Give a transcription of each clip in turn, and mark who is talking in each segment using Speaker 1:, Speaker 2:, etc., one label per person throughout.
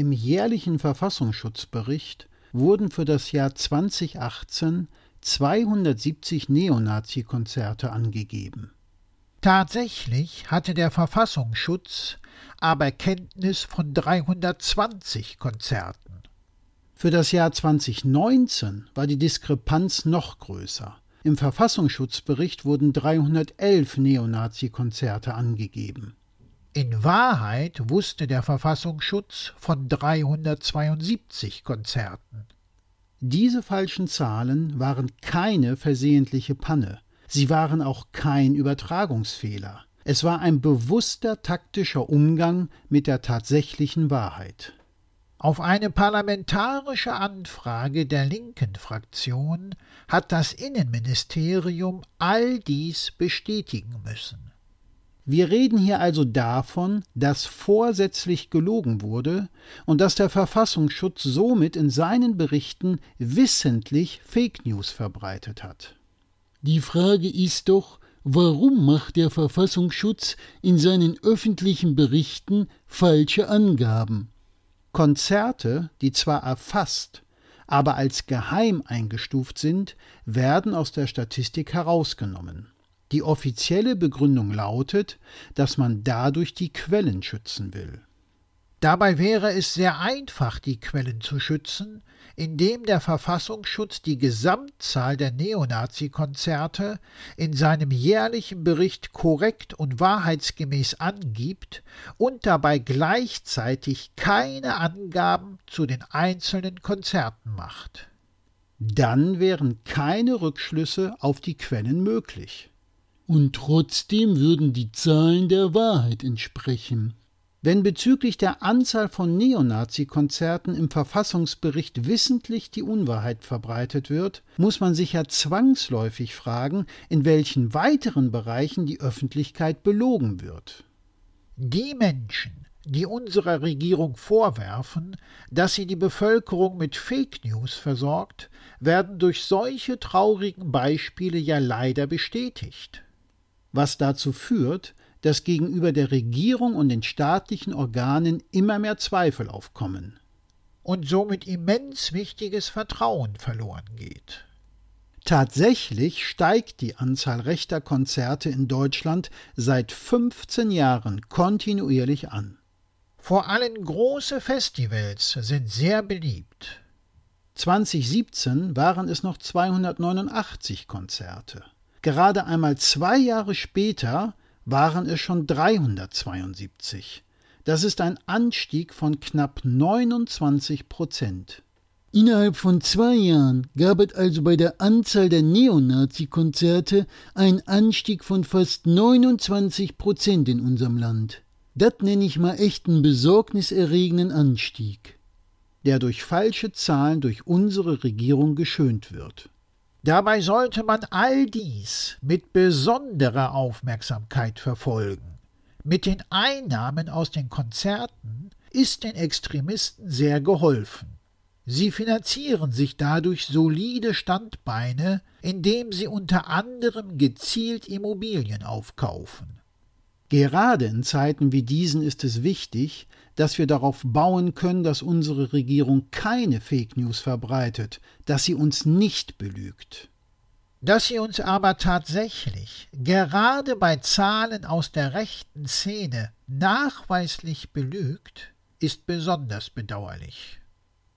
Speaker 1: Im jährlichen Verfassungsschutzbericht wurden für das Jahr 2018 270 Neonazi-Konzerte angegeben.
Speaker 2: Tatsächlich hatte der Verfassungsschutz aber Kenntnis von 320 Konzerten.
Speaker 1: Für das Jahr 2019 war die Diskrepanz noch größer. Im Verfassungsschutzbericht wurden 311 Neonazi-Konzerte angegeben.
Speaker 2: In Wahrheit wusste der Verfassungsschutz von 372 Konzerten.
Speaker 1: Diese falschen Zahlen waren keine versehentliche Panne. Sie waren auch kein Übertragungsfehler. Es war ein bewusster taktischer Umgang mit der tatsächlichen Wahrheit.
Speaker 2: Auf eine parlamentarische Anfrage der linken Fraktion hat das Innenministerium all dies bestätigen müssen.
Speaker 1: Wir reden hier also davon, dass vorsätzlich gelogen wurde und dass der Verfassungsschutz somit in seinen Berichten wissentlich Fake News verbreitet hat. Die Frage ist doch, warum macht der Verfassungsschutz in seinen öffentlichen Berichten falsche Angaben? Konzerte, die zwar erfasst, aber als geheim eingestuft sind, werden aus der Statistik herausgenommen. Die offizielle Begründung lautet, dass man dadurch die Quellen schützen will.
Speaker 2: Dabei wäre es sehr einfach, die Quellen zu schützen, indem der Verfassungsschutz die Gesamtzahl der Neonazi-Konzerte in seinem jährlichen Bericht korrekt und wahrheitsgemäß angibt und dabei gleichzeitig keine Angaben zu den einzelnen Konzerten macht.
Speaker 1: Dann wären keine Rückschlüsse auf die Quellen möglich. Und trotzdem würden die Zahlen der Wahrheit entsprechen. Wenn bezüglich der Anzahl von Neonazi-Konzerten im Verfassungsbericht wissentlich die Unwahrheit verbreitet wird, muss man sich ja zwangsläufig fragen, in welchen weiteren Bereichen die Öffentlichkeit belogen wird.
Speaker 2: Die Menschen, die unserer Regierung vorwerfen, dass sie die Bevölkerung mit Fake News versorgt, werden durch solche traurigen Beispiele ja leider bestätigt was dazu führt, dass gegenüber der Regierung und den staatlichen Organen immer mehr Zweifel aufkommen. Und somit immens wichtiges Vertrauen verloren geht.
Speaker 1: Tatsächlich steigt die Anzahl rechter Konzerte in Deutschland seit 15 Jahren kontinuierlich an.
Speaker 2: Vor allem große Festivals sind sehr beliebt.
Speaker 1: 2017 waren es noch 289 Konzerte. Gerade einmal zwei Jahre später waren es schon 372. Das ist ein Anstieg von knapp 29 Prozent. Innerhalb von zwei Jahren gab es also bei der Anzahl der Neonazi-Konzerte einen Anstieg von fast 29 Prozent in unserem Land. Das nenne ich mal echt einen besorgniserregenden Anstieg, der durch falsche Zahlen durch unsere Regierung geschönt wird.
Speaker 2: Dabei sollte man all dies mit besonderer Aufmerksamkeit verfolgen. Mit den Einnahmen aus den Konzerten ist den Extremisten sehr geholfen. Sie finanzieren sich dadurch solide Standbeine, indem sie unter anderem gezielt Immobilien aufkaufen.
Speaker 1: Gerade in Zeiten wie diesen ist es wichtig, dass wir darauf bauen können, dass unsere Regierung keine Fake News verbreitet, dass sie uns nicht belügt.
Speaker 2: Dass sie uns aber tatsächlich, gerade bei Zahlen aus der rechten Szene, nachweislich belügt, ist besonders bedauerlich.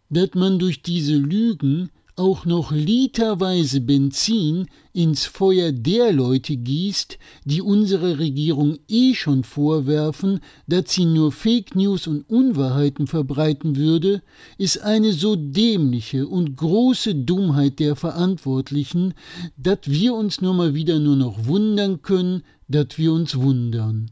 Speaker 1: Dass man durch diese Lügen auch noch literweise Benzin ins Feuer der Leute gießt, die unsere Regierung eh schon vorwerfen, dass sie nur Fake News und Unwahrheiten verbreiten würde, ist eine so dämliche und große Dummheit der Verantwortlichen, dass wir uns nur mal wieder nur noch wundern können, dass wir uns wundern.